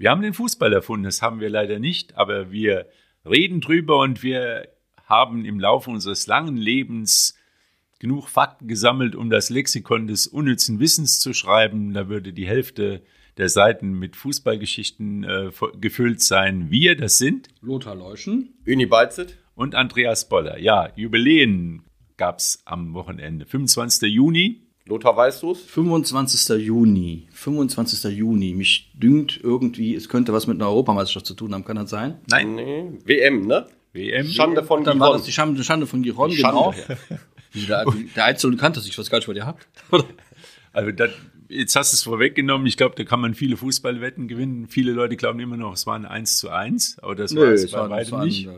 Wir haben den Fußball erfunden, das haben wir leider nicht, aber wir reden drüber und wir haben im Laufe unseres langen Lebens genug Fakten gesammelt, um das Lexikon des unnützen Wissens zu schreiben. Da würde die Hälfte der Seiten mit Fußballgeschichten äh, gefüllt sein. Wir, das sind Lothar Leuschen, Uni Beizet und Andreas Boller. Ja, Jubiläen gab es am Wochenende. 25. Juni. Lothar, weißt du es? 25. Juni. 25. Juni. Mich dünkt irgendwie, es könnte was mit einer Europameisterschaft zu tun haben. Kann das sein? Nein. Nee. WM, ne? WM. Schande von Dann war das die Schande, Schande von Giron, genau. der, der Einzelne kannte sich, was gar nicht, was ihr habt. Also das, jetzt hast du es vorweggenommen. Ich glaube, da kann man viele Fußballwetten gewinnen. Viele Leute glauben immer noch, es war ein 1 zu 1, aber das Nö, war es bei weitem war nicht. äh,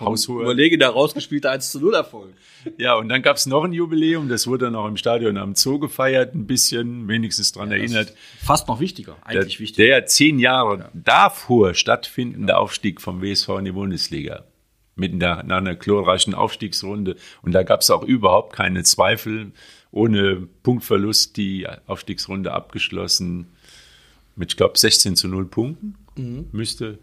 haushoher- Überlege da rausgespielte 1 zu 0 Erfolg. Ja, und dann gab es noch ein Jubiläum, das wurde dann auch im Stadion am Zoo gefeiert, ein bisschen, wenigstens dran erinnert. Fast noch wichtiger, Der, eigentlich wichtiger. der zehn Jahre davor stattfindende Aufstieg vom WSV in die Bundesliga. Mit einer, einer glorreichen Aufstiegsrunde. Und da gab es auch überhaupt keine Zweifel. Ohne Punktverlust die Aufstiegsrunde abgeschlossen. Mit, ich glaube, 16 zu 0 Punkten. Müsste,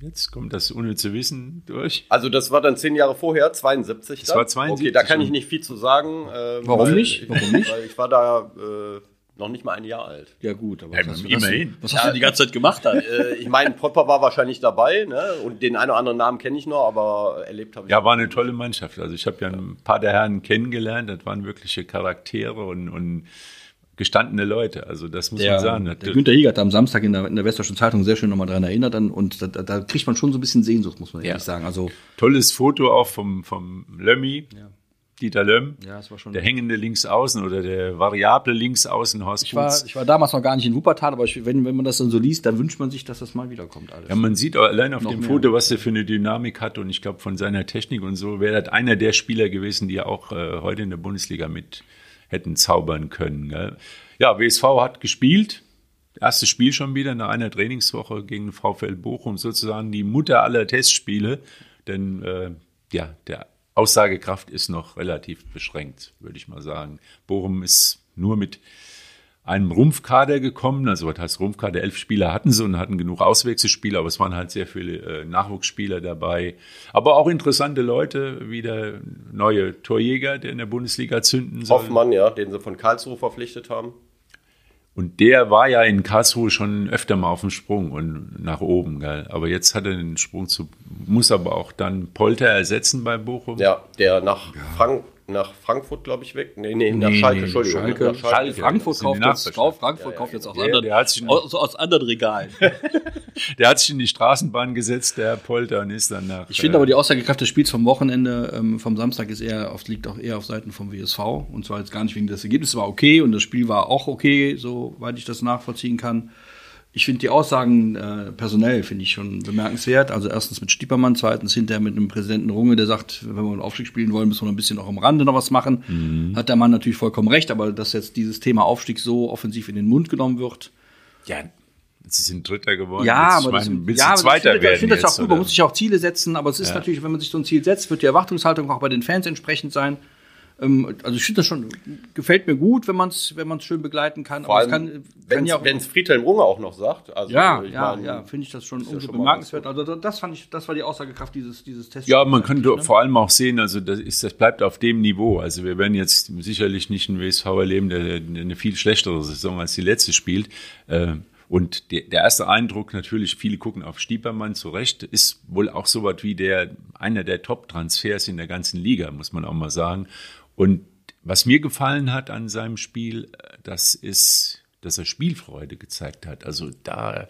jetzt kommt das unnütze Wissen durch. Also das war dann zehn Jahre vorher, 72. Das dann? war 72 Okay, da kann ich nicht viel zu sagen. ähm, Warum weil- nicht? Warum nicht? Weil ich war da äh, noch nicht mal ein Jahr alt. Ja gut, aber Ja, was, hast du, immerhin. was hast du die ganze Zeit gemacht dann? äh, ich meine, Popper war wahrscheinlich dabei, ne? Und den einen oder anderen Namen kenne ich noch, aber erlebt habe ich. Ja, war eine tolle Mannschaft. Also ich habe ja ein paar der Herren kennengelernt. Das waren wirkliche Charaktere und, und gestandene Leute. Also das muss man sagen. der Günter Hieger hat am Samstag in der, in der Westdeutschen Zeitung sehr schön nochmal daran erinnert. Dann, und da, da, kriegt man schon so ein bisschen Sehnsucht, muss man ehrlich sagen. Also, Tolles Foto auch vom, vom Lömmi, Dieter Lömm. ja, es war schon. Der hängende Linksaußen oder der variable Linksaußen Horst ich, war, ich war damals noch gar nicht in Wuppertal, aber ich, wenn, wenn man das dann so liest, dann wünscht man sich, dass das mal wiederkommt. Alles. Ja, man sieht allein auf Noch dem mehr. Foto, was er für eine Dynamik hat und ich glaube von seiner Technik und so wäre das einer der Spieler gewesen, die auch äh, heute in der Bundesliga mit hätten zaubern können. Gell? Ja, WSV hat gespielt. Erstes Spiel schon wieder nach einer Trainingswoche gegen VfL Bochum, sozusagen die Mutter aller Testspiele. Denn äh, ja, der Aussagekraft ist noch relativ beschränkt, würde ich mal sagen. Bochum ist nur mit einem Rumpfkader gekommen. Also was heißt Rumpfkader? Elf Spieler hatten sie und hatten genug Auswechselspieler, aber es waren halt sehr viele äh, Nachwuchsspieler dabei. Aber auch interessante Leute, wie der neue Torjäger, der in der Bundesliga zünden soll. Hoffmann, ja, den sie von Karlsruhe verpflichtet haben. Und der war ja in Karlsruhe schon öfter mal auf dem Sprung und nach oben, gell? Aber jetzt hat er den Sprung zu, muss aber auch dann Polter ersetzen bei Bochum. Ja, der nach, Frank, nach Frankfurt, glaube ich, weg. Nee, nee, nach Nee, Schalke, nee, Entschuldigung. Schalke. Nach Schalke. Frankfurt Das sind kauft jetzt. Frankfurt kauft jetzt aus, Der- anderen, der hat sich noch- aus, aus anderen Regalen. Der hat sich in die Straßenbahn gesetzt, der Polter, und ist dann nach. Ich finde äh, aber die Aussagekraft des Spiels vom Wochenende, ähm, vom Samstag, ist eher auf, liegt auch eher auf Seiten vom WSV. Und zwar jetzt gar nicht wegen des Ergebnisses, war okay und das Spiel war auch okay, soweit ich das nachvollziehen kann. Ich finde die Aussagen äh, personell finde ich schon bemerkenswert. Also erstens mit Stiepermann, zweitens hinterher mit einem Präsidenten Runge, der sagt, wenn wir einen Aufstieg spielen wollen, müssen wir noch ein bisschen auch am Rande noch was machen. Hat der Mann natürlich vollkommen recht, aber dass jetzt dieses Thema Aufstieg so offensiv in den Mund genommen wird, Ja, sie sind Dritter geworden. ja, Jetzt, aber das, willst ja, Zweiter ich finde, werden ich finde das auch gut. Man muss sich auch Ziele setzen, aber es ist natürlich, wenn man sich so ein Ziel setzt, wird die Erwartungshaltung auch bei den Fans entsprechend sein. Ähm, also ich finde das schon, gefällt mir gut, wenn man es wenn man's schön begleiten kann. Vor aber es allem, kann, wenn ja es Friedhelm Runge auch noch sagt. Also, ja, ja, ja, finde ich das schon umso schon mal bemerkenswert. Also das fand ich, das war die Aussagekraft dieses, dieses Tests. Ja, man kann doch vor allem auch sehen, also das, ist, das bleibt auf dem Niveau. Also wir werden jetzt sicherlich nicht einen WSV erleben, der, der eine viel schlechtere Saison als die letzte spielt. Äh, Und der, der erste Eindruck natürlich, viele gucken auf Stiepermann zu Recht, ist wohl auch so was wie der, einer der Top-Transfers in der ganzen Liga, muss man auch mal sagen. Und was mir gefallen hat an seinem Spiel, äh, das ist, dass er Spielfreude gezeigt hat. Also da,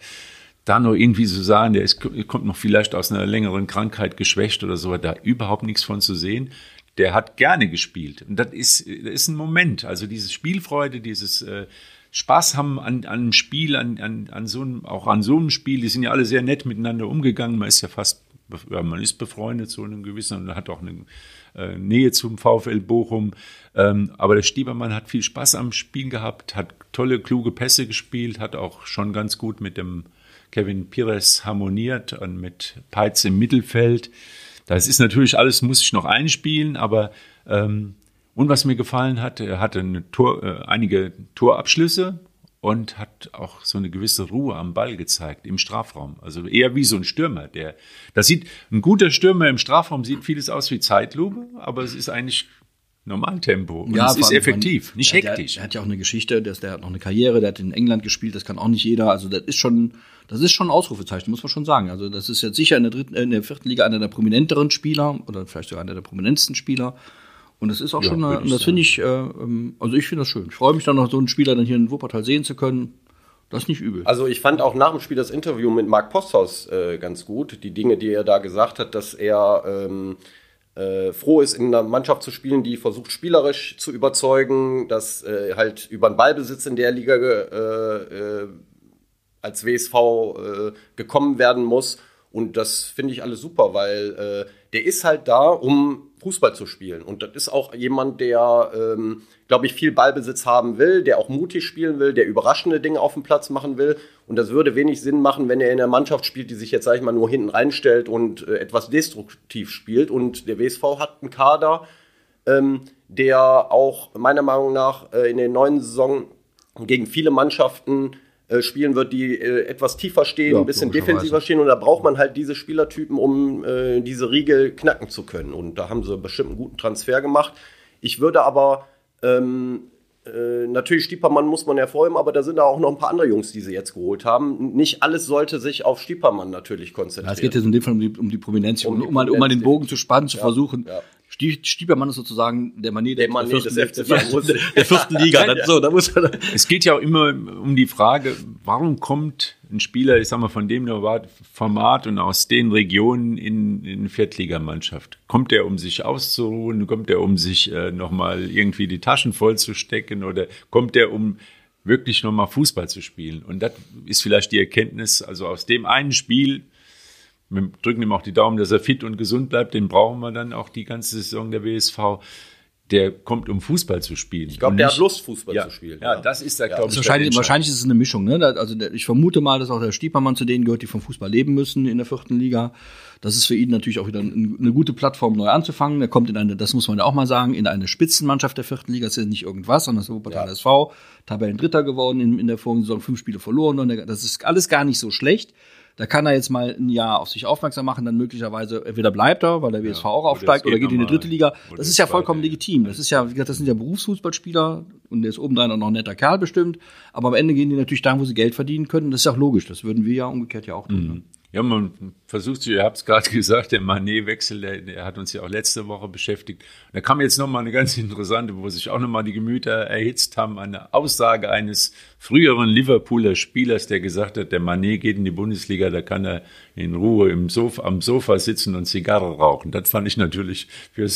da noch irgendwie so sagen, der ist, kommt noch vielleicht aus einer längeren Krankheit geschwächt oder so, da überhaupt nichts von zu sehen. Der hat gerne gespielt. Und das ist, das ist ein Moment. Also diese Spielfreude, dieses äh, Spaß haben an, an einem Spiel, an, an, an so einem, auch an so einem Spiel, die sind ja alle sehr nett miteinander umgegangen. Man ist ja fast, ja, man ist befreundet so in einem gewissen und hat auch eine äh, Nähe zum VfL Bochum. Ähm, aber der Stiebermann hat viel Spaß am Spiel gehabt, hat tolle, kluge Pässe gespielt, hat auch schon ganz gut mit dem Kevin Pires harmoniert und mit Peitz im Mittelfeld. Das ist natürlich alles, muss ich noch einspielen, aber ähm, und was mir gefallen hat, er hatte Tor, äh, einige Torabschlüsse und hat auch so eine gewisse Ruhe am Ball gezeigt im Strafraum. Also eher wie so ein Stürmer, der das sieht ein guter Stürmer im Strafraum sieht vieles aus wie Zeitlupe, aber es ist eigentlich Normaltempo und Ja, es ist effektiv, nicht Ja, der- hektisch. Der hat ja auch eine Geschichte, der, der hat noch eine Karriere, der hat in England gespielt, das kann auch nicht jeder. Also das ist schon, das ist schon ein Ausrufezeichen, muss man schon sagen. Also das ist jetzt sicher in der dritten, in der vierten Liga einer der prominenteren Spieler oder vielleicht sogar einer der prominentesten Spieler. Und das ist auch Ja, schon, eine, das finde ich, äh, ähm, also ich finde das schön. Ich freue mich dann noch so einen Spieler dann hier in Wuppertal sehen zu können. Das ist nicht übel. Also ich fand auch nach dem Spiel das Interview mit Marc Posthaus äh, ganz gut. Die Dinge, die er da gesagt hat, dass er ähm, äh, froh ist, in einer Mannschaft zu spielen, die versucht, spielerisch zu überzeugen, dass äh, halt über den Ballbesitz in der Liga äh, äh, als WSV äh, gekommen werden muss. Und das finde ich alles super, weil der ist halt da, um Fußball zu spielen. Und das ist auch jemand, der, ähm, glaube ich, viel Ballbesitz haben will, der auch mutig spielen will, der überraschende Dinge auf dem Platz machen will. Und das würde wenig Sinn machen, wenn er in einer Mannschaft spielt, die sich jetzt, sag ich mal, nur hinten reinstellt und äh, etwas destruktiv spielt. Und der WSV hat einen Kader, ähm, der auch meiner Meinung nach äh, in der neuen Saison gegen viele Mannschaften äh, spielen wird, die äh, etwas tiefer stehen, Ja, ein bisschen defensiver stehen. Und da braucht man halt diese Spielertypen, um äh, diese Riegel knacken zu können. Und da haben sie bestimmt einen guten Transfer gemacht. Ich würde aber ähm, äh, natürlich Stiepermann muss man hervorheben, aber da sind da auch noch ein paar andere Jungs, die sie jetzt geholt haben. Nicht alles sollte sich auf Stiepermann natürlich Ja, konzentrieren. es geht jetzt in dem Fall um die, um die Prominenz, um, Um die um, mal, um mal den Bogen zu spannen, zu versuchen. ja. Stie- Stiebermann ist sozusagen der Manet Der Manet des FC der, der vierten Liga. Das, so, da muss man, Es geht ja auch immer um die Frage, warum kommt ein Spieler, ich sag mal, von dem Format und aus den Regionen in, in eine Viertligamannschaft? Kommt er, um sich auszuruhen? Kommt er, um sich äh, nochmal irgendwie die Taschen voll zu stecken? Oder kommt er, um wirklich nochmal Fußball zu spielen? Und das ist vielleicht die Erkenntnis, also aus dem einen Spiel, wir drücken ihm auch die Daumen, dass er fit und gesund bleibt, den brauchen wir dann auch die ganze Saison der WSV. Der kommt, um Fußball zu spielen. ich glaube, der hat Lust, Fußball ja, zu spielen. Ja, das ist da, glaube ich, wahrscheinlich, der wahrscheinlich ist es eine Mischung. Ne? Also der, ich vermute mal, dass auch der Stiepermann zu denen gehört, die vom Fußball leben müssen in der vierten Liga. Das ist für ihn natürlich auch wieder ein, eine gute Plattform, neu anzufangen. Er kommt in eine, das muss man ja auch mal sagen, in eine Spitzenmannschaft der vierten Liga. Das ist ja nicht irgendwas, sondern das ist der Wuppertal SV. Tabellendritter geworden in, in der vorigen Saison, fünf Spiele verloren. Und der- das ist alles gar nicht so schlecht. Da kann er jetzt mal ein Jahr auf sich aufmerksam machen, dann möglicherweise entweder bleibt er, weil der WSV auch oder aufsteigt, oder geht geht in die dritte Liga. Das ist ja vollkommen ja. legitim. Das ist ja, wie gesagt, das sind ja Berufsfußballspieler und der ist obendrein auch noch ein netter Kerl bestimmt. Aber am Ende gehen die natürlich dahin, wo sie Geld verdienen können. Das ist ja auch logisch. Das würden wir ja umgekehrt ja auch tun. ne? Ja, man versucht sich, ihr habt es gerade gesagt, der Manet-Wechsel, der, der hat uns ja auch letzte Woche beschäftigt. Da kam jetzt nochmal eine ganz interessante, wo sich auch nochmal die Gemüter erhitzt haben, eine Aussage eines früheren Liverpooler Spielers, der gesagt hat, der Manet geht in die Bundesliga, da kann er in Ruhe im Sofa, am Sofa sitzen und Zigarre rauchen. Das fand ich natürlich für,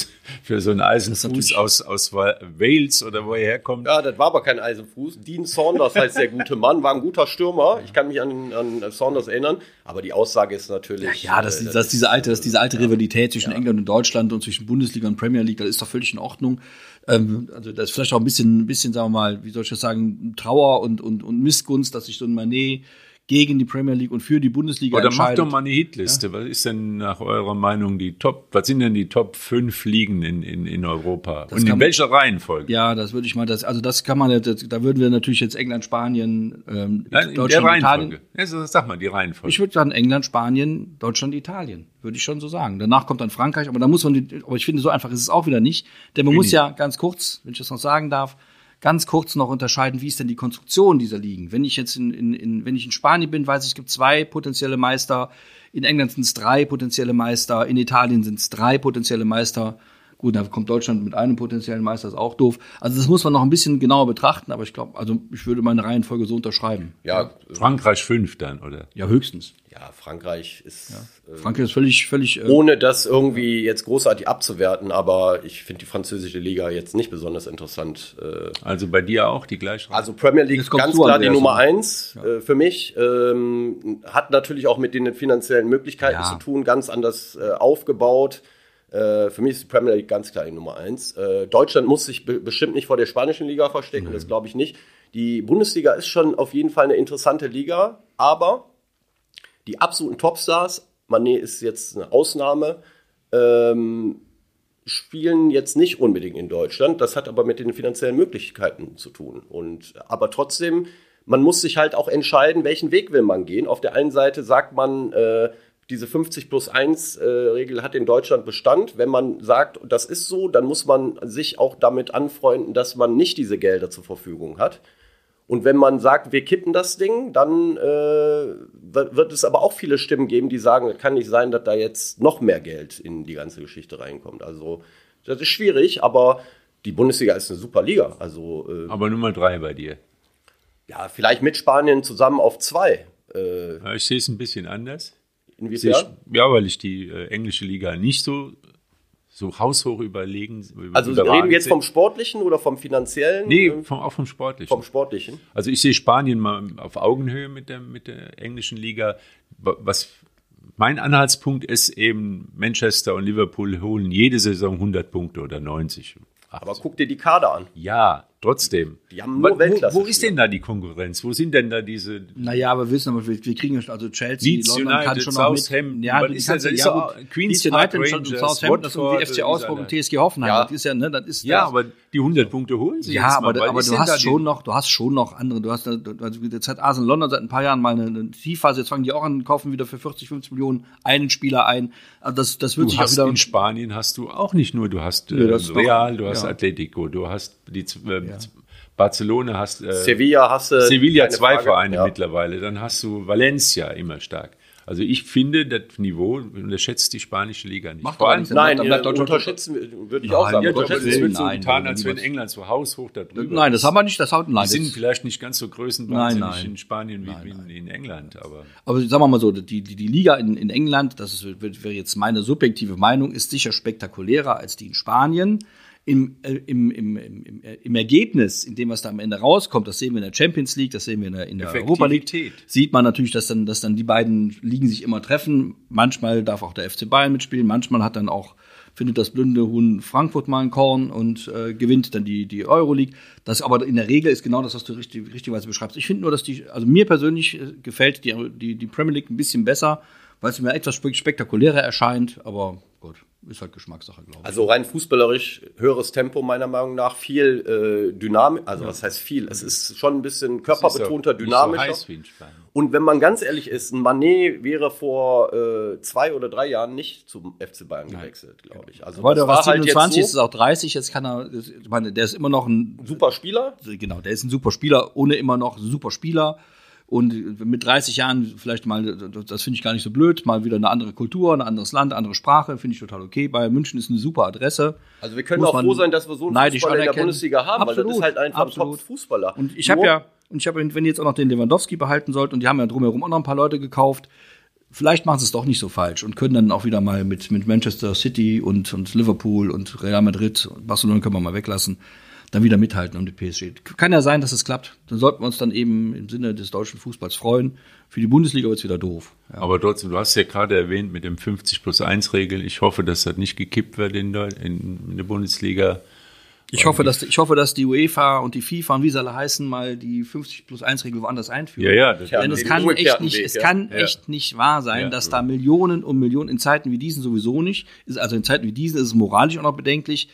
für so einen Eisenfuß aus, aus Wales oder wo er herkommt. Ja, das war aber kein Eisenfuß. Dean Saunders heißt der gute Mann, war ein guter Stürmer. Ich kann mich an, an Saunders erinnern. Aber die Aussage ist natürlich. Ja, das, äh, das ist diese alte, das diese alte Rivalität zwischen England und Deutschland und zwischen Bundesliga und Premier League, das ist doch völlig in Ordnung. Ähm, also das ist vielleicht auch ein bisschen, ein bisschen, sagen wir mal, wie soll ich das sagen, Trauer und, und, und Missgunst, dass sich so ein Manet gegen die Premier League und für die Bundesliga Oder macht doch mal eine Hitliste. Was ist denn nach eurer Meinung die Top, was sind denn die Top 5 Ligen in, in, in Europa? Und in welcher Reihenfolge? Ja, das würde ich mal, das, also das kann man, das, da würden wir natürlich jetzt England, Spanien, ähm, Nein, in der Deutschland, Italien. Reihenfolge. Ja, so, sag mal, die Reihenfolge. Ich würde sagen England, Spanien, Deutschland, Italien. Würde ich schon so sagen. Danach kommt dann Frankreich, aber da muss man, die, aber ich finde, so einfach ist es auch wieder nicht. Denn man muss ja ganz kurz, wenn ich das noch sagen darf, ganz kurz noch unterscheiden, wie ist denn die Konstruktion dieser Ligen. Wenn ich jetzt in, in, in wenn ich in Spanien bin, weiß ich, es gibt zwei potenzielle Meister. In England sind es drei potenzielle Meister. In Italien sind es drei potenzielle Meister. Gut, da kommt Deutschland mit einem potenziellen Meister, ist auch doof. Also das muss man noch ein bisschen genauer betrachten, aber ich glaube, also ich würde meine Reihenfolge so unterschreiben. ja, Frankreich 5 dann, oder? Ja, höchstens. ja, Frankreich ist. äh, Frankreich ist völlig, völlig. Äh, ohne das irgendwie jetzt großartig abzuwerten, aber ich finde die französische Liga jetzt nicht besonders interessant. Äh, Also bei dir auch die gleiche Also Premier League kommst ganz klar die. Nummer eins äh, für mich. Ähm, hat natürlich auch mit den finanziellen Möglichkeiten Ja. zu tun, ganz anders äh, aufgebaut. Äh, für mich ist die Premier League ganz klar die Nummer eins. Äh, Deutschland muss sich be bestimmt nicht vor der spanischen Liga verstecken, das glaube ich nicht. Die Bundesliga ist schon auf jeden Fall eine interessante Liga, aber die absoluten Topstars, Mané ist jetzt eine Ausnahme, ähm, spielen jetzt nicht unbedingt in Deutschland. Das hat aber mit den finanziellen Möglichkeiten zu tun. Und, aber trotzdem man muss sich halt auch entscheiden, welchen Weg will man gehen. Auf der einen Seite sagt man, äh, diese 50 plus 1 äh, Regel hat in Deutschland Bestand. Wenn man sagt, das ist so, dann muss man sich auch damit anfreunden, dass man nicht diese Gelder zur Verfügung hat. Und wenn man sagt, wir kippen das Ding, dann äh, wird es aber auch viele Stimmen geben, die sagen, es kann nicht sein, dass da jetzt noch mehr Geld in die ganze Geschichte reinkommt. Also das ist schwierig, aber die Bundesliga ist eine super Liga. Also, äh, aber Nummer drei bei dir. Ja, vielleicht mit Spanien zusammen auf zwei. Äh, ich sehe es ein bisschen anders. Inwiefern? Ich, ja, weil ich die äh, englische Liga nicht so so haushoch überlegen. Also reden wir jetzt vom Sportlichen oder vom Finanziellen? Nee, vom, auch vom Sportlichen. Vom Sportlichen. Also ich sehe Spanien mal auf Augenhöhe mit der, mit der englischen Liga. Was mein Anhaltspunkt ist eben, Manchester und Liverpool holen jede Saison 100 Punkte oder 90. 80. Aber guck dir die Kader an. Ja, Trotzdem. Die haben nur Weltklasse. Wo, wo ist denn da die Konkurrenz? Wo sind denn da diese? Naja, aber wir wissen, aber wir, wir kriegen also Chelsea, Leeds London United, kann schon Southampton, mit. Ja, ist also, ja, gut, Queens Park Rangers, und Southampton, das sind die FC Augsburg und TSG Hoffenheim. Ja. Das ist ja, ne, das ist ja, das. aber die 100 Punkte holen sie Ja, jetzt aber, mal, aber du hast schon noch, du hast schon noch andere. Du hast, also jetzt hat Arsenal London seit ein paar Jahren mal eine, eine Tiefphase. Jetzt fangen die auch an, kaufen wieder für 40, 50 Millionen einen Spieler ein. Also das, das wird du sich hast auch wieder. In Spanien hast du auch nicht nur, du hast äh, Real, du hast Atletico, du hast die äh, Barcelona hast äh, Sevilla hast du Sevilla zwei Frage. Vereine ja. mittlerweile, dann hast du Valencia immer stark. Also ich finde, das Niveau unterschätzt die spanische Liga nicht. Macht Vor allem, nein, dann bleibt unterschätzen würde ich auch sagen. Ja, unterschätzen es wird so nein, getan, als wenn England so haushoch da drüber Nein, das haben wir nicht, das haut nein. Die sind vielleicht nicht ganz so größenwahnsinnig in Spanien wie, nein, wie in England, aber aber sagen wir mal so, die, die, die Liga in, in England, das ist, wäre jetzt meine subjektive Meinung, ist sicher spektakulärer als die in Spanien im, äh, im, im, im, äh, im Ergebnis, in dem, was da am Ende rauskommt, das sehen wir in der Champions League, das sehen wir in der, in der Europa League, sieht man natürlich, dass dann, dass dann die beiden Ligen sich immer treffen. Manchmal darf auch der FC Bayern mitspielen, manchmal hat dann auch findet das blinde Huhn Frankfurt mal ein Korn und äh, gewinnt dann die, die Euroleague. Das aber in der Regel ist genau das, was du richtig, richtigerweise beschreibst. Ich finde nur, dass die, also mir persönlich äh, gefällt die, die, die Premier League ein bisschen besser, weil es mir etwas spektakulärer erscheint, aber gut ist halt Geschmackssache, glaube ich. Also rein fußballerisch höheres Tempo meiner Meinung nach, viel äh, Dynamik, also ja. was heißt viel? Es ist schon ein bisschen körperbetonter, dynamischer. So und wenn man ganz ehrlich ist, ein Manet wäre vor äh, zwei oder drei Jahren nicht zum FC Bayern Nein. gewechselt, glaube ich. Also Heute war 27, halt so, ist auch 30, jetzt kann er, ich meine, der ist immer noch ein super Spieler. Genau, der ist ein super Spieler, ohne immer noch super Spieler. Und mit 30 Jahren vielleicht mal, das finde ich gar nicht so blöd, mal wieder eine andere Kultur, ein anderes Land, andere Sprache, finde ich total okay. Bayern München ist eine super Adresse. Also wir können auch froh sein, dass wir so einen Fußballer in der Bundesliga haben, absolut, weil das ist halt einfach absolut. ein Top-Fußballer. Und ich habe ja, und ich habe, wenn ihr jetzt auch noch den Lewandowski behalten sollt, und die haben ja drumherum auch noch ein paar Leute gekauft, vielleicht machen sie es doch nicht so falsch und können dann auch wieder mal mit, mit Manchester City und, und Liverpool und Real Madrid und Barcelona können wir mal weglassen dann wieder mithalten um die PSG. Kann ja sein, dass es klappt. Dann sollten wir uns dann eben im Sinne des deutschen Fußballs freuen. Für die Bundesliga wird es wieder doof. Ja. Aber trotzdem, du hast ja gerade erwähnt mit dem 50 plus 1 Regel. Ich hoffe, dass das nicht gekippt wird in der, in der Bundesliga. Ich hoffe, dass, ich hoffe, dass die UEFA und die FIFA und wie sie alle heißen, mal die 50 plus 1 Regel woanders einführen. Ja, ja. Das Denn es kann echt nicht, Weg, es kann ja. echt nicht wahr sein, ja. dass da Millionen und Millionen in Zeiten wie diesen sowieso nicht, ist also in Zeiten wie diesen ist es moralisch auch noch bedenklich,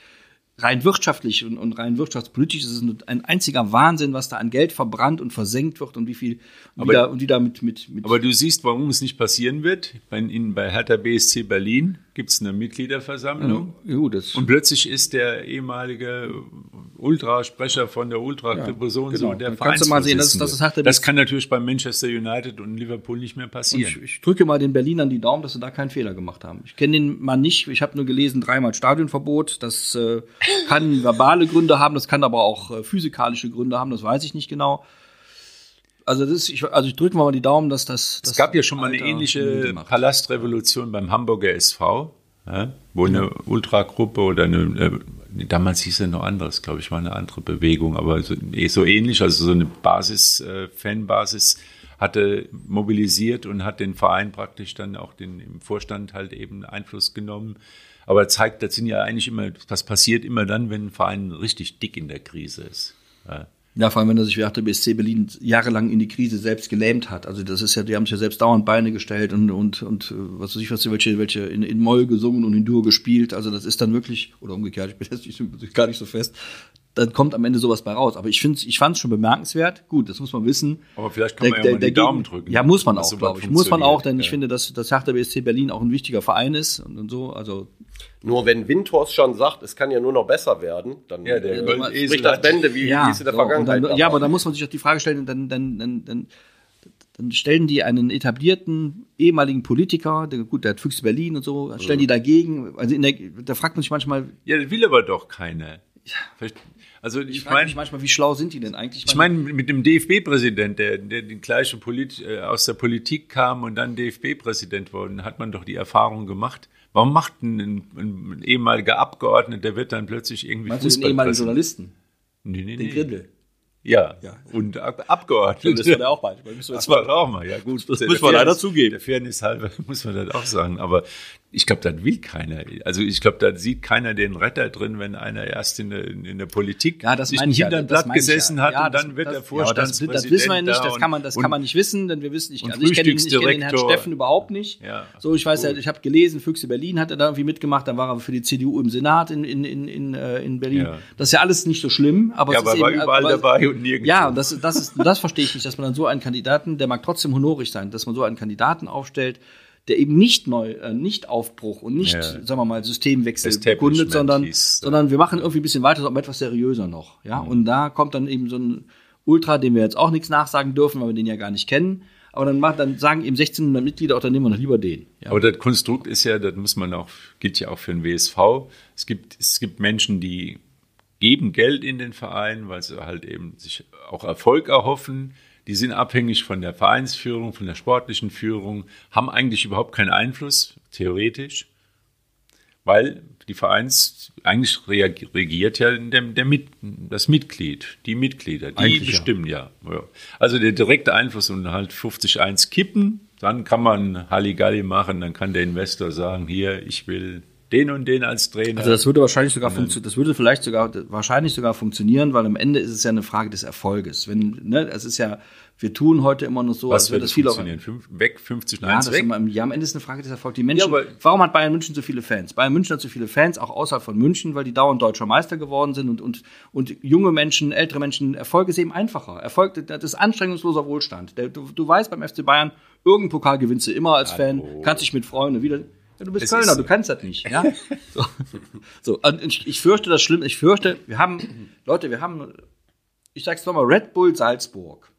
rein wirtschaftlich und, und rein wirtschaftspolitisch ist es ein einziger Wahnsinn, was da an Geld verbrannt und versenkt wird und wie viel aber, da, und die da mit, mit, mit Aber du siehst, warum es nicht passieren wird. Bei, in, bei Hertha BSC Berlin gibt es eine Mitgliederversammlung. Ja, ja, und plötzlich ist der ehemalige Ultrasprecher von der Ultra-Gruppe ja, genau. so der Kannst du mal sehen, das, das, das, das kann natürlich bei Manchester United und Liverpool nicht mehr passieren. Ich, ich, drücke mal den Berlinern die Daumen, dass sie da keinen Fehler gemacht haben. Ich kenne den Mann nicht. Ich habe nur gelesen, dreimal Stadionverbot. Das äh, kann verbale Gründe haben, das kann aber auch äh, physikalische Gründe haben, das weiß ich nicht genau. Also, das ich, also ich drücke mal die Daumen, dass das. Es gab ja schon mal eine ähnliche Palastrevolution beim Hamburger SV, ja, wo eine Ultragruppe oder eine, äh, damals hieß es noch anderes, glaube ich, war eine andere Bewegung, aber so, eh so ähnlich, also so eine Basis, äh, Fanbasis hatte mobilisiert und hat den Verein praktisch dann auch den, im Vorstand halt eben Einfluss genommen. Aber zeigt, das sind ja eigentlich immer, das passiert immer dann, wenn ein Verein richtig dick in der Krise ist. Ja. Ja, vor allem, wenn er sich wie der BSC Berlin jahrelang in die Krise selbst gelähmt hat. Also das ist ja, die haben sich ja selbst dauernd Beine gestellt und, und, und was weiß ich, was welche, welche in, in Moll gesungen und in Dur gespielt. Also das ist dann wirklich, oder umgekehrt, ich bin jetzt gar nicht so fest. Dann kommt am Ende sowas bei raus. Aber ich finde, ich fand es schon bemerkenswert. Gut, das muss man wissen. Aber vielleicht kann man ja mal die Daumen drücken. Ja, muss man auch, glaube ich. Muss man auch, denn funktioniert. ich finde, dass das Hertha BSC Berlin auch ein wichtiger Verein ist und, und so. Also Nur wenn Windhorst schon sagt, es kann ja nur noch besser werden, dann Ja, der äh, spricht das Bände, wie, wie es in der so, Vergangenheit dann. Ja, aber da muss man sich auch die Frage stellen, dann, dann, dann, dann, dann stellen die einen etablierten ehemaligen Politiker, der, gut, der hat Füchse Berlin und so, stellen die dagegen. Also in der, da fragt man sich manchmal, Ja, das will aber doch keiner. Vielleicht- Also ich ich frage mich meine, manchmal, wie schlau sind die denn eigentlich? ich meine mit dem DFB-Präsident, der, der die gleiche Polit äh, aus der Politik kam und dann DFB-Präsident wurde, hat man doch die Erfahrung gemacht. Warum macht ein, ein, ein ehemaliger Abgeordneter, der wird dann plötzlich irgendwie meinst du den ehemaligen? Journalisten? Nee, nee, Den nee. Grindel. Ja. Ja. und Ab Abgeordneter. auch bald. Das war auch mal, ja gut. Das Der müssen wir leider Fairness- zugeben. Der Fairness halber muss man das auch sagen. Aber ich glaube, das will keiner. Also ich glaube, da sieht keiner den Retter drin, wenn einer erst in der, in der Politik Ja, das sich ein ich ja, das gesessen ja. hat Ja, und das- dann wird das, der ja, Vorstandspräsident. das, das wissen wir ja nicht, da das kann man, das kann man nicht wissen, denn wir wissen, ich, also ich kenne ich kenn den Herrn. Steffen überhaupt nicht. Ja, so, ich weiß ja, ich habe gelesen, Füchse Berlin hat er da irgendwie mitgemacht, dann war er für die CDU im Senat in, in, in, in, äh, in Berlin. Ja. Das ist ja alles nicht so schlimm, aber Ja, es aber ist er war eben, überall aber- dabei nirgendwo. Ja, und das, das, ist, das verstehe ich nicht, dass man dann so einen Kandidaten, der mag trotzdem honorig sein, dass man so einen Kandidaten aufstellt, der eben nicht neu, äh, nicht Aufbruch und nicht, Ja. sagen wir mal, Systemwechsel begründet, sondern, hieß, sondern wir machen irgendwie ein bisschen weiter, aber etwas seriöser noch. Ja, und da kommt dann eben so ein Ultra, dem wir jetzt auch nichts nachsagen dürfen, weil wir den ja gar nicht kennen. Aber dann, macht, dann sagen eben 1600 Mitglieder, auch dann nehmen wir noch lieber den. Ja. Aber das Konstrukt ist ja, das muss man auch, gilt ja auch für den WSV. Es gibt, es gibt Menschen, die geben Geld in den Verein, weil sie halt eben sich auch Erfolg erhoffen. Die sind abhängig von der Vereinsführung, von der sportlichen Führung, haben eigentlich überhaupt keinen Einfluss, theoretisch, weil die Vereins, eigentlich regiert ja der, der Mit, das Mitglied, die Mitglieder, die Eigentlich bestimmen ja. ja. Also der direkte Einfluss und halt 50-1 kippen, dann kann man Halligalli machen, dann kann der Investor sagen, hier, ich will den und den als Trainer. Also das würde wahrscheinlich sogar funktionieren, das würde vielleicht sogar wahrscheinlich sogar funktionieren, weil am Ende ist es ja eine Frage des Erfolges. Wenn, ne, es ist ja, wir tun heute immer noch so, Was als wird würde das viel auch. funktionieren? Fünf, weg, 50 Ja, 1 das weg? immer, ja, am Ende ist es eine Frage des Erfolgs. Die Menschen, Ja, warum hat Bayern München so viele Fans? Bayern München hat so viele Fans, auch außerhalb von München, weil die dauernd deutscher Meister geworden sind und, und, und junge Menschen, ältere Menschen, Erfolg ist eben einfacher. Erfolg, das ist anstrengungsloser Wohlstand. Du, du weißt beim FC Bayern, irgendeinen Pokal gewinnst du immer als Fan, kannst dich mit freuen und wieder. Ja, du bist Es Kölner, du kannst das nicht. Ja? so. so. Und ich, ich fürchte das schlimm. Ich fürchte, wir haben, Leute, wir haben, ich sag's nochmal, Red Bull Salzburg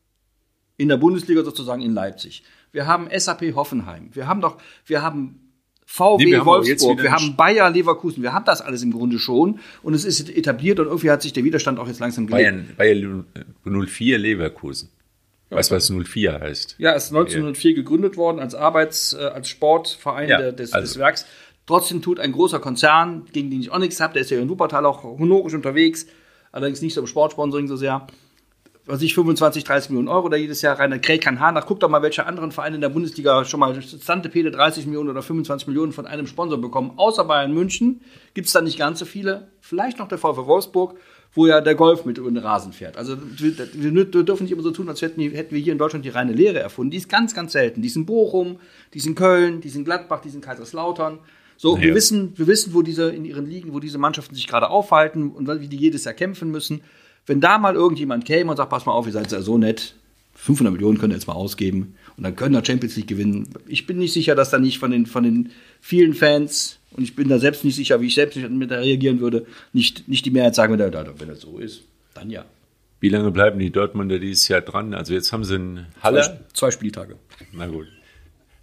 in der Bundesliga sozusagen in Leipzig. Wir haben SAP Hoffenheim. Wir haben doch, wir haben VW Nee, wir haben Wolfsburg, wieder wir haben Bayer Leverkusen, wir haben das alles im Grunde schon und es ist etabliert und irgendwie hat sich der Widerstand auch jetzt langsam gelegt. Bayern, Bayern 04 Leverkusen. Weißt du, was 04 heißt? Ja, es ist 1904 gegründet worden als Arbeits-, äh, als Sportverein Ja, der, des, also- des Werks. Trotzdem tut ein großer Konzern, gegen den ich auch nichts habe, der ist ja in Wuppertal auch honorisch unterwegs, allerdings nicht so im Sportsponsoring so sehr. Was ich 25, 30 Millionen Euro da jedes Jahr rein. Kein Haar nach. Guck doch mal, welche anderen Vereine in der Bundesliga schon mal Stante Pede 30 Millionen oder 25 Millionen von einem Sponsor bekommen. Außer Bayern München gibt es da nicht ganz so viele. Vielleicht noch der VfW Wolfsburg, wo ja der Golf mit über den Rasen fährt. Also wir, wir dürfen nicht immer so tun, als hätten, hätten wir hier in Deutschland die reine Lehre erfunden. Die ist ganz, ganz selten. Die ist in Bochum, die ist in Köln, die ist in Gladbach, die ist in Kaiserslautern. So, wir Naja. wissen, wir wissen, wo diese in ihren Ligen, wo diese Mannschaften sich gerade aufhalten und wie die jedes Jahr kämpfen müssen. Wenn da mal irgendjemand käme und sagt, pass mal auf, ihr seid ja so nett, 500 Millionen könnt ihr jetzt mal ausgeben und dann können wir Champions League gewinnen. Ich bin nicht sicher, dass da nicht von den, von den vielen Fans, und ich bin da selbst nicht sicher, wie ich selbst mit da reagieren würde, nicht, nicht die Mehrheit sagen würde, wenn das so ist, dann ja. Wie lange bleiben die Dortmunder dieses Jahr dran? Also jetzt haben sie einen Halle. Zwei Spieltage. Na gut.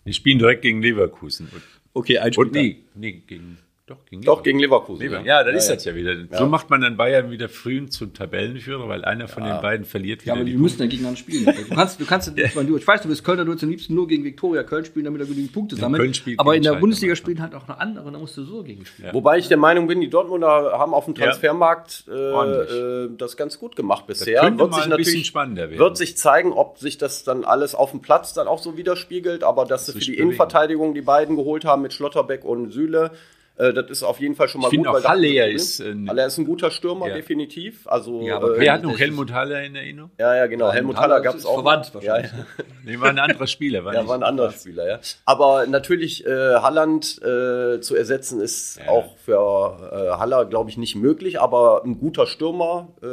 Die spielen direkt gegen Leverkusen. Und, Okay, ein und nee, nee, gegen, doch, gegen Doch, gegen Leverkusen. Lever- Ja, das ist ja. das ja wieder. So macht man dann Bayern wieder früh zum Tabellenführer, weil einer von den beiden verliert Ja, wieder aber die die müssen ja gegeneinander spielen. Du kannst, du kannst, du- ich weiß, du bist Kölner, du würdest am liebsten nur gegen Viktoria Köln spielen, damit er genügend Punkte sammelt. Köln spielt aber in der Bundesliga manchmal. spielen halt auch noch andere, da musst du so gegen spielen. Wobei ich der Meinung bin, die Dortmunder haben auf dem Ja. Transfermarkt äh, äh, das ganz gut gemacht bisher. könnte mal ein bisschen spannender werden. Wird sich zeigen, ob sich das dann alles auf dem Platz dann auch so widerspiegelt, aber dass sie für sich die. Innenverteidigung die beiden geholt haben mit Schlotterbeck und Süle, Äh, das ist auf jeden Fall schon mal Ich gut. auch Haller ist ein- Haller ist ein guter Stürmer, Ja. definitiv. Also, Ja, aber äh, Wer hat noch Helmut Haller in Erinnerung? ja, ja, genau. Helmut Haller gab es auch. verwandt ja, wahrscheinlich. ja. Nee, war ein anderer Spieler. War Ja, war ein anderer Spieler, ja. Aber natürlich, äh, Halland äh, zu ersetzen ist Ja. auch für äh, Haller, glaube ich, nicht möglich. Aber ein guter Stürmer, äh,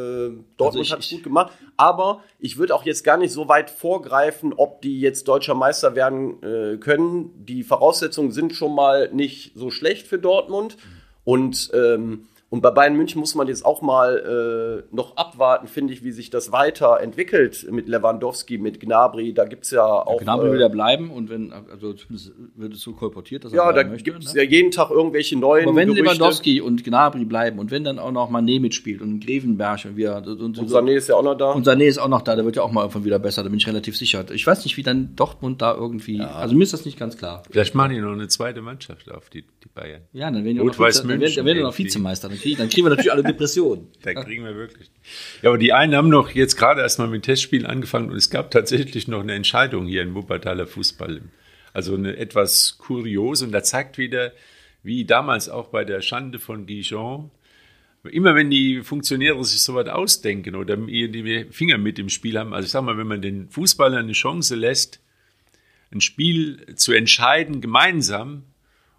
Dortmund Also hat es gut gemacht. Aber ich würde auch jetzt gar nicht so weit vorgreifen, ob die jetzt deutscher Meister werden äh, können. Die Voraussetzungen sind schon mal nicht so schlecht für Dortmund. Und ähm, und bei Bayern München muss man jetzt auch mal äh, noch abwarten, finde ich, wie sich das weiterentwickelt mit Lewandowski, mit Gnabry. Da gibt es ja auch. Gnabry äh, will ja bleiben und wenn, also wird es so kolportiert, dass er ja, da gibt es ne? ja jeden Tag irgendwelche neuen Aber wenn Gerüchte. Lewandowski und Gnabry bleiben und wenn dann auch noch Mané mitspielt und Grevenberg und wir und, und, Und Sané ist ja auch noch da. und Sané ist auch noch da, der wird ja auch mal irgendwann wieder besser, da bin ich relativ sicher. Ich weiß nicht, wie dann Dortmund da irgendwie, also mir ist das nicht ganz klar. Vielleicht machen die noch eine zweite Mannschaft auf, die, die Bayern. Ja, dann werden die noch, Vize, dann werden, dann werden die noch. Vizemeister, dann kriegen, dann kriegen wir natürlich alle Depressionen. Da kriegen wir wirklich. Ja, aber die einen haben noch jetzt gerade erst mal mit Testspielen angefangen und es gab tatsächlich noch eine Entscheidung hier in Wuppertaler Fußball. Also eine etwas kuriose und da zeigt wieder, wie damals auch bei der Schande von Dijon, immer wenn die Funktionäre sich so was ausdenken oder die Finger mit im Spiel haben, also ich sag mal, wenn man den Fußballern eine Chance lässt, ein Spiel zu entscheiden gemeinsam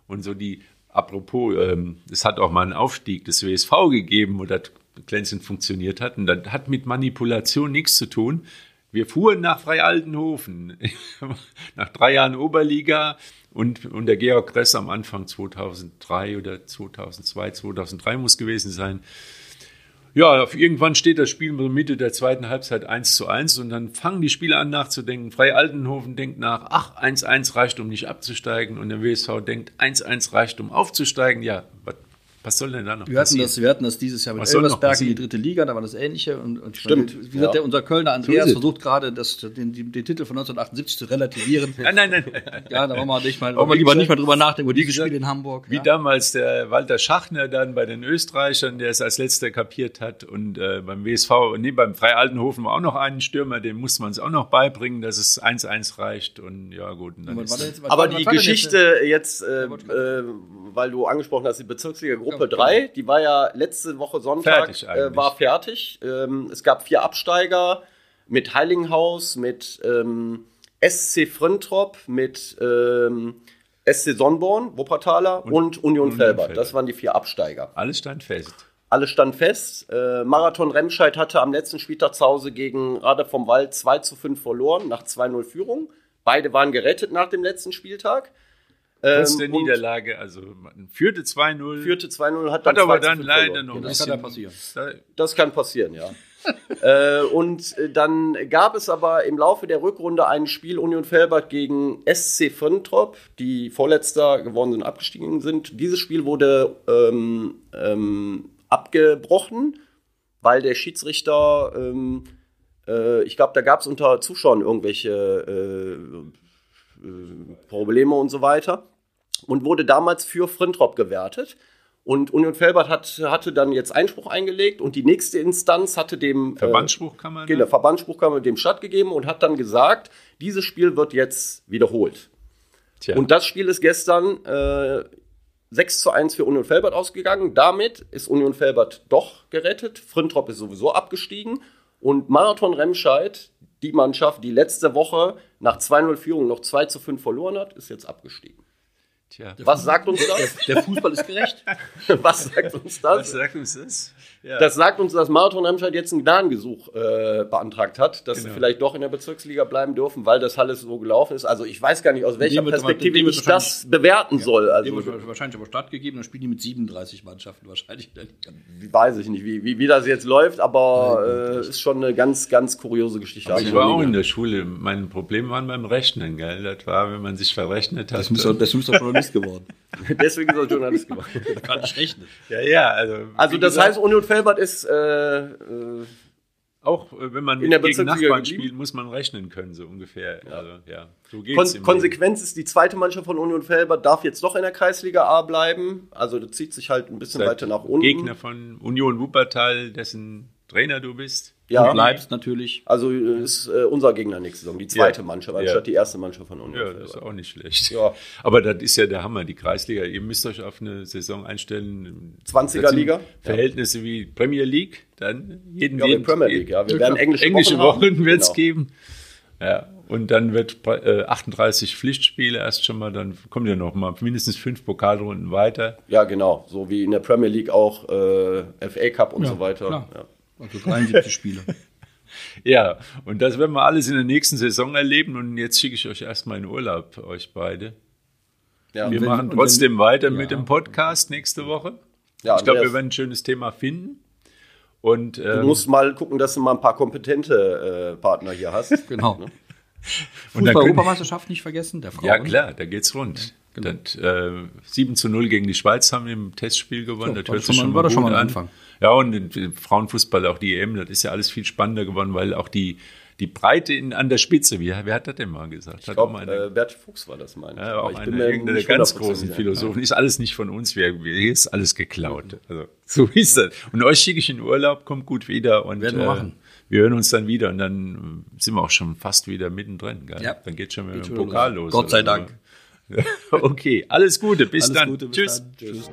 und so die, apropos, ähm, es hat auch mal einen Aufstieg des WSV gegeben, wo das glänzend funktioniert hat und das hat mit Manipulation nichts zu tun. Wir fuhren nach Freialtenhofen, nach drei Jahren Oberliga und, und der Georg Gress am Anfang 2003 oder 2002, 2003 muss gewesen sein. Ja, irgendwann steht das Spiel in der Mitte der zweiten Halbzeit 1 zu 1 und dann fangen die Spieler an nachzudenken. Frei Altenhofen denkt nach, ach, 1-1 reicht, um nicht abzusteigen und der WSV denkt, 1-1 reicht, um aufzusteigen. Ja, was, was soll denn da noch Wir hatten, passieren? das, wir hatten das dieses Jahr mit Elversberg in die dritte Liga, da war das Ähnliche. Und, und Stimmt, Wie gesagt, ja. der, unser Kölner Andreas versucht gerade, das, den, den, den Titel von 1978 zu relativieren. Nein, nein, nein. ja, da wollen wir nicht mal, wollen wir lieber nicht mal drüber nachdenken, über wie dieses Spiel in Hamburg. Wie ja. damals der Walter Schachner dann bei den Österreichern, der es als letzter kapiert hat. Und äh, beim WSV, nee, beim Freialtenhofen war auch noch einen Stürmer, dem musste man es auch noch beibringen, dass es 1-1 reicht. Und ja, gut. Und dann war ist jetzt- Aber die Geschichte jetzt, äh, äh, weil du angesprochen hast, die Bezirksliga Gruppe Ja, genau. 3, die war ja letzte Woche Sonntag, Fertig äh, eigentlich. war fertig. Ähm, es gab vier Absteiger mit Heilinghaus, mit ähm, SC Frintrop, mit ähm, SC Sonnborn, Wuppertaler und, Union Union Felbert. Felbert. Das waren die vier Absteiger. alles stand fest. Alles stand fest. Äh, Marathon Remscheid hatte am letzten Spieltag zu Hause gegen Rade vom Wald 2 zu 5 verloren, nach 2-0 Führung. Beide waren gerettet nach dem letzten Spieltag. Trotz der Ähm, und Niederlage, also man führte 2-0. Führte 2-0, hat dann hat aber 2 zu dann 5 leider verloren. noch das kann ja passieren. Da, Das kann passieren, ja. äh, und äh, dann gab es aber im Laufe der Rückrunde ein Spiel Union Felbert gegen SC Frintrop, die Vorletzter geworden sind, abgestiegen sind. Dieses Spiel wurde ähm, ähm, abgebrochen, weil der Schiedsrichter, ähm, äh, ich glaube, da gab es unter Zuschauern irgendwelche äh, äh, Probleme und so weiter und wurde damals für Frintrop gewertet. Und Union Felbert hat, hatte dann jetzt Einspruch eingelegt und die nächste Instanz hatte dem Verbandsspruch kann man. äh, genau, Verbandsspruchkammer dem stattgegeben und hat dann gesagt, dieses Spiel wird jetzt wiederholt. Tja, Und das Spiel ist gestern äh, 6 zu 1 für Union Felbert ausgegangen. Damit ist Union Felbert doch gerettet. Frintrop ist sowieso abgestiegen. Und Marathon Remscheid, die Mannschaft, die letzte Woche nach 2-0 Führung noch 2 zu 5 verloren hat, ist jetzt abgestiegen. Tja. Was sagt uns das? Der Fußball ist gerecht. Was sagt uns Was das? sagt uns das? Ja. Das sagt uns, dass Marathon Remscheid jetzt ein Gnadengesuch äh, beantragt hat, dass sie Genau. vielleicht doch in der Bezirksliga bleiben dürfen, weil das alles so gelaufen ist. Also ich weiß gar nicht, aus welcher Perspektive wird ich das bewerten soll. Dem Also wird wahrscheinlich aber stattgegeben, dann spielen die mit 37 Mannschaften wahrscheinlich. weiß ich nicht, wie, wie, wie das jetzt läuft, aber äh, ist schon eine ganz, ganz kuriose Geschichte. Hab ich war auch in der Schule. Mein Problem waren beim Rechnen, gell? Das war, wenn man sich verrechnet hat. Das müsste das müsste doch Journalist geworden. Deswegen ist er Journalist geworden. Kann nicht rechnen. ja, ja, also. Also das gesagt, heißt, Union Felbert ist äh, äh, auch äh, wenn man in der gegen Nachbarn geblieben? spielt, muss man rechnen können, so ungefähr. Also, ja, so geht's. Kon Leben. Konsequenz ist, die zweite Mannschaft von Union Felbert darf jetzt doch in der Kreisliga A bleiben. Also das zieht sich halt ein bisschen Seid weiter nach unten. Gegner von Union Wuppertal, dessen Trainer du bist. Ja. Du bleibst natürlich. Also äh, ist äh, unser Gegner nächste Saison, die zweite Ja. Mannschaft, Ja. anstatt die erste Mannschaft von uns. Ja, das ist auch nicht schlecht. Ja. Aber das ist ja der Hammer, die Kreisliga. Ihr müsst euch auf eine Saison einstellen. 20er Das sind Liga? Verhältnisse wie Premier League, dann jeden Ja, jeden- die Premier League, ja. Wir werden englische, englische Wochen, Wochen, wird es Genau. geben. Ja, und dann wird äh, 38 Pflichtspiele erst schon mal, dann kommen ja noch mal mindestens fünf Pokalrunden weiter. Ja, genau. So wie in der Premier League auch äh, FA Cup und so weiter. klar. Ja. Also 73 Spiele. Ja, und das werden wir alles in der nächsten Saison erleben. Und jetzt schicke ich euch erstmal in Urlaub, euch beide. Ja. Wir wenn- machen trotzdem wenn- weiter ja. mit dem Podcast nächste Woche. Ja, ich glaube, wir werden ein schönes Thema finden. Und Du ähm, musst mal gucken, dass du mal ein paar kompetente äh, Partner hier hast. Genau. können- Fußball-Europameisterschaft nicht vergessen, der Frauen. Ja, klar, da geht's rund. Das, äh, 7 zu 0 gegen die Schweiz haben wir im Testspiel gewonnen. Ja, das war hört schon sich mal- schon war mal schon gut mal ein an. Anfang. Ja, und im Frauenfußball auch die EM, das ist ja alles viel spannender geworden, weil auch die, die Breite in, an der Spitze, wie, wer hat das denn mal gesagt? Ich glaube, mal äh, Bert Fuchs war das, meine ich. ja, auch ich einer bin mir irgendeiner der ganz 100% großen sicher. Philosophen. Ist alles nicht von uns, wir, wir hier ist alles geklaut. Also, so ist das. Und euch schicke ich in Urlaub, kommt gut wieder und Werden wir äh, machen. Wir hören uns dann wieder und dann äh, sind wir auch schon fast wieder mittendrin. Gell? Ja. Dann geht schon mit Geht dem schon Pokal los. los. Gott sei so. Dank. Okay, alles Gute, bis Alles dann. Gute, bis Tschüss. dann. Tschüss.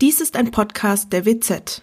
Dies ist ein Podcast der WZ.